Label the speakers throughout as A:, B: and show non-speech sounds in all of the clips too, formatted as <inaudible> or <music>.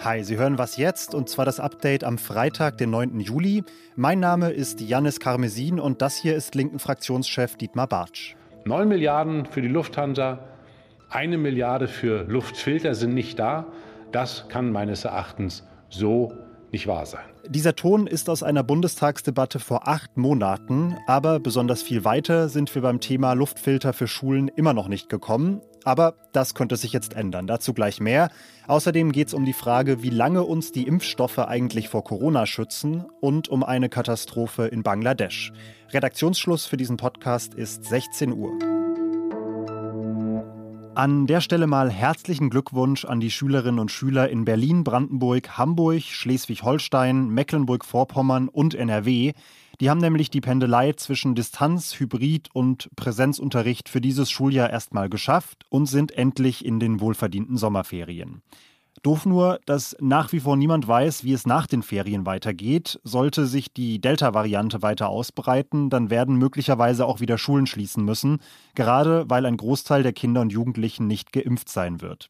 A: Hi, Sie hören was jetzt und zwar das Update am Freitag, den 9. Juli. Mein Name ist Jannis Karmesin und das hier ist linken Fraktionschef Dietmar Bartsch.
B: 9 Milliarden für die Lufthansa, eine Milliarde für Luftfilter sind nicht da. Das kann meines Erachtens so nicht wahr sein.
A: Dieser Ton ist aus einer Bundestagsdebatte vor acht Monaten, aber besonders viel weiter sind wir beim Thema Luftfilter für Schulen immer noch nicht gekommen. Aber das könnte sich jetzt ändern. Dazu gleich mehr. Außerdem geht es um die Frage, wie lange uns die Impfstoffe eigentlich vor Corona schützen und um eine Katastrophe in Bangladesch. Redaktionsschluss für diesen Podcast ist 16 Uhr. An der Stelle mal herzlichen Glückwunsch an die Schülerinnen und Schüler in Berlin, Brandenburg, Hamburg, Schleswig-Holstein, Mecklenburg-Vorpommern und NRW. Die haben nämlich die Pendelei zwischen Distanz, Hybrid und Präsenzunterricht für dieses Schuljahr erstmal geschafft und sind endlich in den wohlverdienten Sommerferien. Doof nur, dass nach wie vor niemand weiß, wie es nach den Ferien weitergeht. Sollte sich die Delta-Variante weiter ausbreiten, dann werden möglicherweise auch wieder Schulen schließen müssen, gerade weil ein Großteil der Kinder und Jugendlichen nicht geimpft sein wird.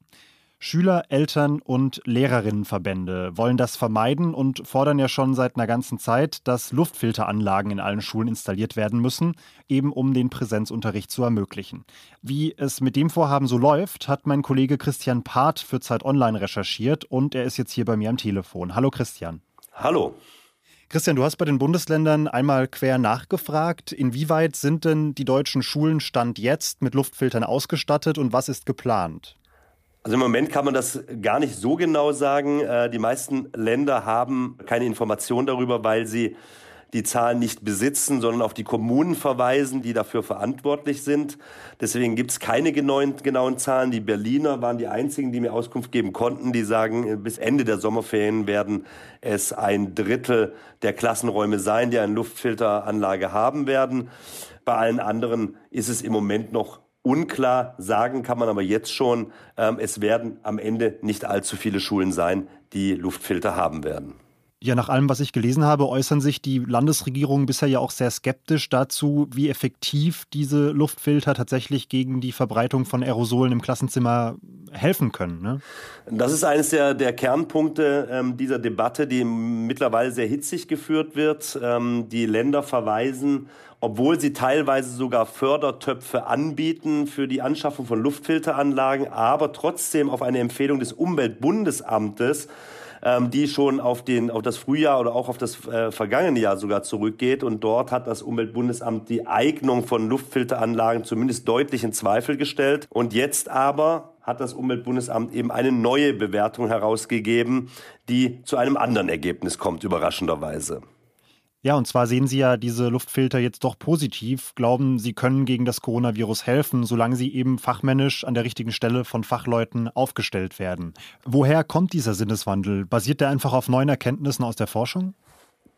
A: Schüler, Eltern und Lehrerinnenverbände wollen das vermeiden und fordern ja schon seit einer ganzen Zeit, dass Luftfilteranlagen in allen Schulen installiert werden müssen, eben um den Präsenzunterricht zu ermöglichen. Wie es mit dem Vorhaben so läuft, hat mein Kollege Christian Part für Zeit Online recherchiert und er ist jetzt hier bei mir am Telefon. Hallo Christian.
C: Hallo.
A: Christian, du hast bei den Bundesländern einmal quer nachgefragt. Inwieweit sind denn die deutschen Schulen Stand jetzt mit Luftfiltern ausgestattet und was ist geplant?
C: Also im Moment kann man das gar nicht so genau sagen. Äh, die meisten Länder haben keine Information darüber, weil sie die Zahlen nicht besitzen, sondern auf die Kommunen verweisen, die dafür verantwortlich sind. Deswegen gibt es keine genauen, genauen Zahlen. Die Berliner waren die einzigen, die mir Auskunft geben konnten. Die sagen, äh, bis Ende der Sommerferien werden es ein Drittel der Klassenräume sein, die eine Luftfilteranlage haben werden. Bei allen anderen ist es im Moment noch unklar. Sagen kann man aber jetzt schon, ähm, es werden am Ende nicht allzu viele Schulen sein, die Luftfilter haben werden.
A: Ja, nach allem, was ich gelesen habe, äußern sich die Landesregierungen bisher ja auch sehr skeptisch dazu, wie effektiv diese Luftfilter tatsächlich gegen die Verbreitung von Aerosolen im Klassenzimmer helfen können. Ne?
C: Das ist eines der, der Kernpunkte ähm, dieser Debatte, die mittlerweile sehr hitzig geführt wird. Ähm, die Länder verweisen obwohl sie teilweise sogar Fördertöpfe anbieten für die Anschaffung von Luftfilteranlagen, aber trotzdem auf eine Empfehlung des Umweltbundesamtes ähm, die schon auf, den, auf das Frühjahr oder auch auf das äh, vergangene Jahr sogar zurückgeht. Und dort hat das Umweltbundesamt die Eignung von Luftfilteranlagen zumindest deutlich in Zweifel gestellt. Und jetzt aber hat das Umweltbundesamt eben eine neue Bewertung herausgegeben, die zu einem anderen Ergebnis kommt, überraschenderweise.
A: Ja, und zwar sehen Sie ja diese Luftfilter jetzt doch positiv, glauben, sie können gegen das Coronavirus helfen, solange sie eben fachmännisch an der richtigen Stelle von Fachleuten aufgestellt werden. Woher kommt dieser Sinneswandel? Basiert der einfach auf neuen Erkenntnissen aus der Forschung?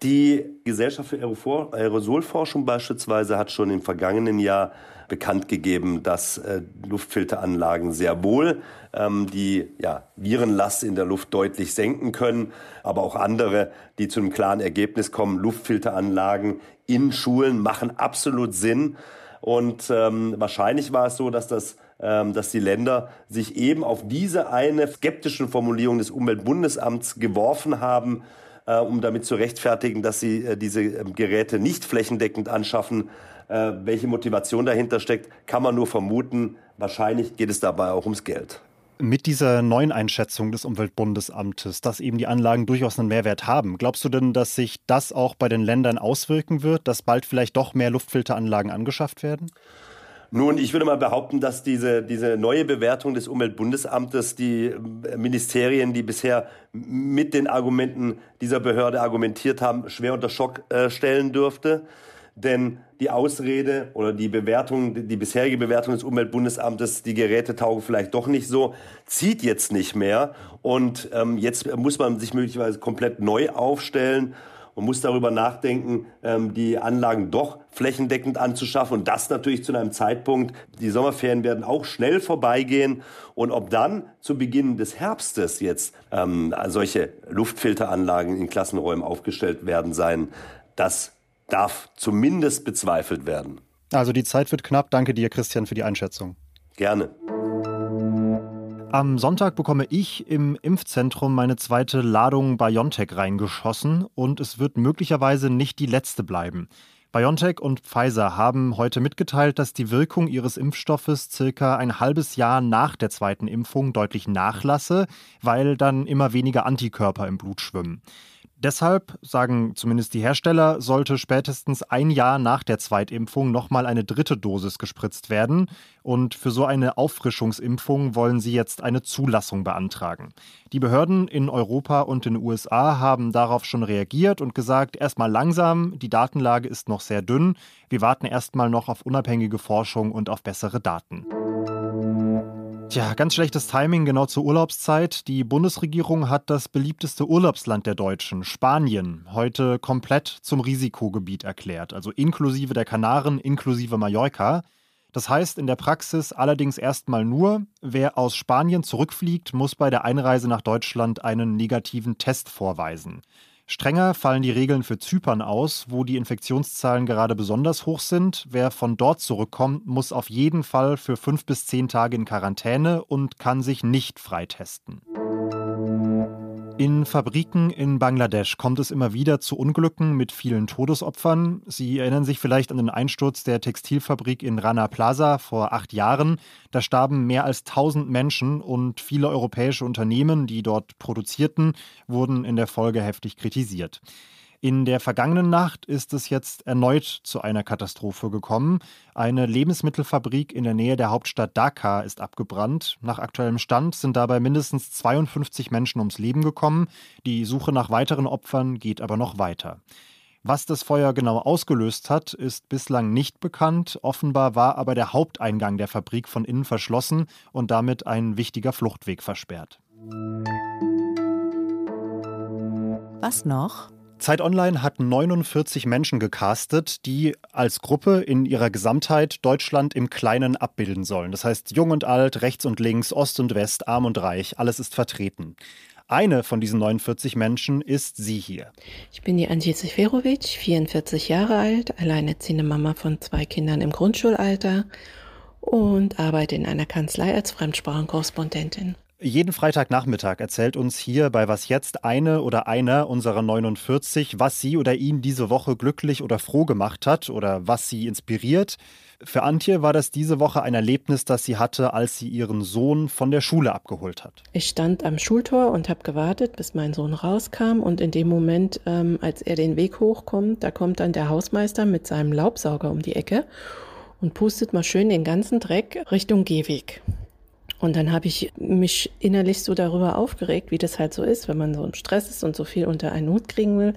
C: Die Gesellschaft für Aerosolforschung beispielsweise hat schon im vergangenen Jahr bekannt gegeben, dass äh, Luftfilteranlagen sehr wohl ähm, die ja, Virenlast in der Luft deutlich senken können, aber auch andere, die zu einem klaren Ergebnis kommen, Luftfilteranlagen in Schulen machen absolut Sinn. Und ähm, wahrscheinlich war es so, dass das ähm, dass die Länder sich eben auf diese eine skeptische Formulierung des Umweltbundesamts geworfen haben, um damit zu rechtfertigen, dass sie äh, diese äh, Geräte nicht flächendeckend anschaffen. Äh, welche Motivation dahinter steckt, kann man nur vermuten. Wahrscheinlich geht es dabei auch ums Geld.
A: Mit dieser neuen Einschätzung des Umweltbundesamtes, dass eben die Anlagen durchaus einen Mehrwert haben, glaubst du denn, dass sich das auch bei den Ländern auswirken wird, dass bald vielleicht doch mehr Luftfilteranlagen angeschafft werden?
C: Nun, ich würde mal behaupten, dass diese, diese neue Bewertung des Umweltbundesamtes die äh, Ministerien, die bisher mit den Argumenten dieser Behörde argumentiert haben, schwer unter Schock äh, stellen dürfte. Denn die Ausrede oder die Bewertung, die bisherige Bewertung des Umweltbundesamtes, die Geräte taugen vielleicht doch nicht so, zieht jetzt nicht mehr. Und ähm, jetzt muss man sich möglicherweise komplett neu aufstellen man muss darüber nachdenken, ähm, die Anlagen doch flächendeckend anzuschaffen und das natürlich zu einem Zeitpunkt, die Sommerferien werden auch schnell vorbeigehen und ob dann zu Beginn des Herbstes jetzt ähm, solche Luftfilteranlagen in Klassenräumen aufgestellt werden sein, das darf zumindest bezweifelt werden.
A: Also die Zeit wird knapp. Danke dir, Christian, für die Einschätzung.
C: Gerne.
A: Am Sonntag bekomme ich im Impfzentrum meine zweite Ladung BioNTech reingeschossen und es wird möglicherweise nicht die letzte bleiben. BioNTech und Pfizer haben heute mitgeteilt, dass die Wirkung ihres Impfstoffes circa ein halbes Jahr nach der zweiten Impfung deutlich nachlasse, weil dann immer weniger Antikörper im Blut schwimmen. Deshalb, sagen zumindest die Hersteller, sollte spätestens ein Jahr nach der Zweitimpfung nochmal eine dritte Dosis gespritzt werden. Und für so eine Auffrischungsimpfung wollen sie jetzt eine Zulassung beantragen. Die Behörden in Europa und den USA haben darauf schon reagiert und gesagt, erstmal langsam, die Datenlage ist noch sehr dünn. Wir warten erstmal noch auf unabhängige Forschung und auf bessere Daten. Tja, ganz schlechtes Timing genau zur Urlaubszeit. Die Bundesregierung hat das beliebteste Urlaubsland der Deutschen, Spanien, heute komplett zum Risikogebiet erklärt, also inklusive der Kanaren, inklusive Mallorca. Das heißt in der Praxis allerdings erstmal nur, wer aus Spanien zurückfliegt, muss bei der Einreise nach Deutschland einen negativen Test vorweisen. Strenger fallen die Regeln für Zypern aus, wo die Infektionszahlen gerade besonders hoch sind. Wer von dort zurückkommt, muss auf jeden Fall für fünf bis zehn Tage in Quarantäne und kann sich nicht freitesten. In Fabriken in Bangladesch kommt es immer wieder zu Unglücken mit vielen Todesopfern. Sie erinnern sich vielleicht an den Einsturz der Textilfabrik in Rana Plaza vor acht Jahren. Da starben mehr als 1000 Menschen und viele europäische Unternehmen, die dort produzierten, wurden in der Folge heftig kritisiert. In der vergangenen Nacht ist es jetzt erneut zu einer Katastrophe gekommen. Eine Lebensmittelfabrik in der Nähe der Hauptstadt Dhaka ist abgebrannt. Nach aktuellem Stand sind dabei mindestens 52 Menschen ums Leben gekommen. Die Suche nach weiteren Opfern geht aber noch weiter. Was das Feuer genau ausgelöst hat, ist bislang nicht bekannt. Offenbar war aber der Haupteingang der Fabrik von innen verschlossen und damit ein wichtiger Fluchtweg versperrt.
D: Was noch?
A: Zeit Online hat 49 Menschen gecastet, die als Gruppe in ihrer Gesamtheit Deutschland im Kleinen abbilden sollen. Das heißt, jung und alt, rechts und links, Ost und West, arm und reich, alles ist vertreten. Eine von diesen 49 Menschen ist sie hier.
E: Ich bin die Antje Seferovic, 44 Jahre alt, alleinerziehende Mama von zwei Kindern im Grundschulalter und arbeite in einer Kanzlei als Fremdsprachenkorrespondentin.
A: Jeden Freitagnachmittag erzählt uns hier bei Was jetzt eine oder einer unserer 49, was sie oder ihn diese Woche glücklich oder froh gemacht hat oder was sie inspiriert. Für Antje war das diese Woche ein Erlebnis, das sie hatte, als sie ihren Sohn von der Schule abgeholt hat.
E: Ich stand am Schultor und habe gewartet, bis mein Sohn rauskam. Und in dem Moment, ähm, als er den Weg hochkommt, da kommt dann der Hausmeister mit seinem Laubsauger um die Ecke und pustet mal schön den ganzen Dreck Richtung Gehweg. Und dann habe ich mich innerlich so darüber aufgeregt, wie das halt so ist, wenn man so im Stress ist und so viel unter einen Hut kriegen will.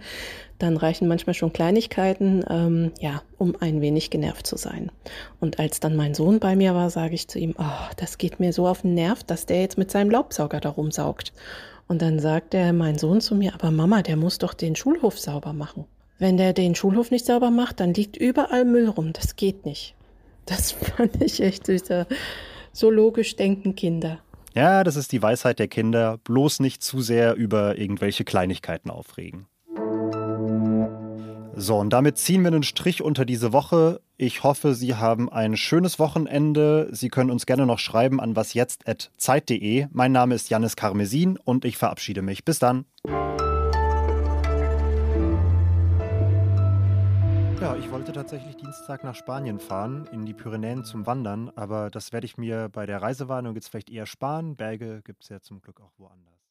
E: Dann reichen manchmal schon Kleinigkeiten, ähm, ja, um ein wenig genervt zu sein. Und als dann mein Sohn bei mir war, sage ich zu ihm, oh, das geht mir so auf den Nerv, dass der jetzt mit seinem Laubsauger da rumsaugt. Und dann sagt er, mein Sohn zu mir, aber Mama, der muss doch den Schulhof sauber machen. Wenn der den Schulhof nicht sauber macht, dann liegt überall Müll rum. Das geht nicht. Das <laughs> fand ich echt süßer. So logisch denken Kinder.
A: Ja, das ist die Weisheit der Kinder. Bloß nicht zu sehr über irgendwelche Kleinigkeiten aufregen. So, und damit ziehen wir einen Strich unter diese Woche. Ich hoffe, Sie haben ein schönes Wochenende. Sie können uns gerne noch schreiben an wasjetzt.zeit.de. Mein Name ist Janis Karmesin und ich verabschiede mich. Bis dann. Tatsächlich Dienstag nach Spanien fahren, in die Pyrenäen zum Wandern, aber das werde ich mir bei der Reisewarnung jetzt vielleicht eher sparen. Berge gibt es ja zum Glück auch woanders.